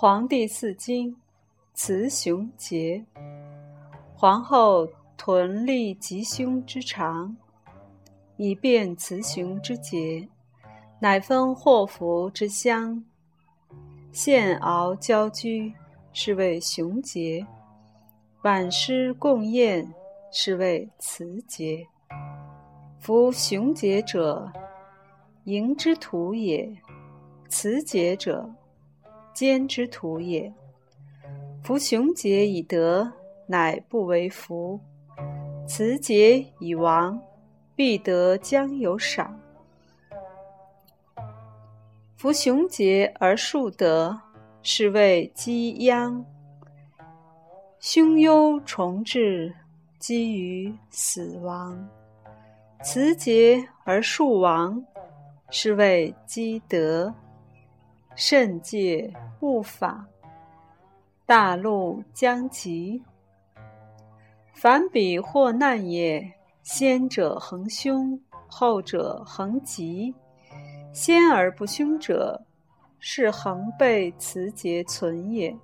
黄帝四经，雌雄节。皇后屯立吉凶之长，以辨雌雄之节，乃分祸福之乡。献敖交居，是谓雄节；晚师共宴，是谓雌节。夫雄节者，迎之徒也；雌节者，奸之徒也。夫雄杰以德，乃不为福；雌节以亡，必得将有赏。夫雄杰而树德，是谓积殃；凶忧重至，积于死亡。辞节而树亡，是谓积德。慎戒勿法，大路将极。凡彼祸难也，先者恒凶，后者恒吉。先而不凶者，是恒被慈节存也；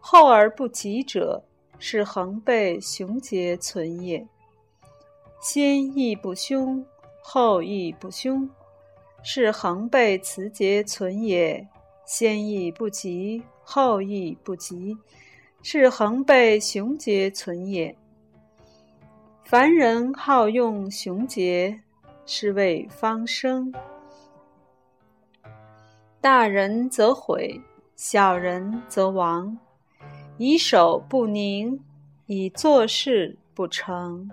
后而不吉者，是恒被雄节存也。先亦不凶，后亦不凶，是恒被辞节存也；先亦不及，后亦不及，是恒被雄节存也。凡人好用雄节，是谓方生。大人则毁，小人则亡。以守不宁，以做事不成。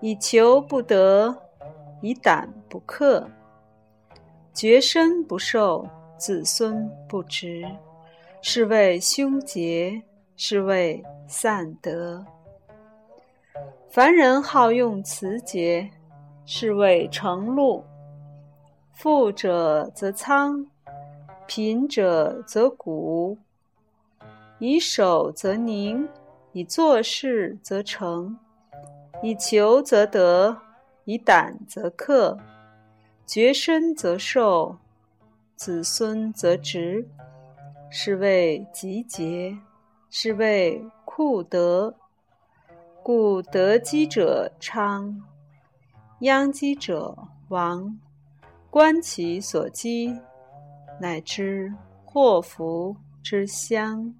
以求不得，以胆不克，绝身不受，子孙不直，是谓凶劫，是谓散德。凡人好用辞节，是谓成禄。富者则仓，贫者则谷。以守则宁，以做事则成。以求则得，以胆则克，绝身则寿，子孙则直，是谓吉节，是谓库德。故得积者昌，殃积者亡。观其所积，乃知祸福之乡。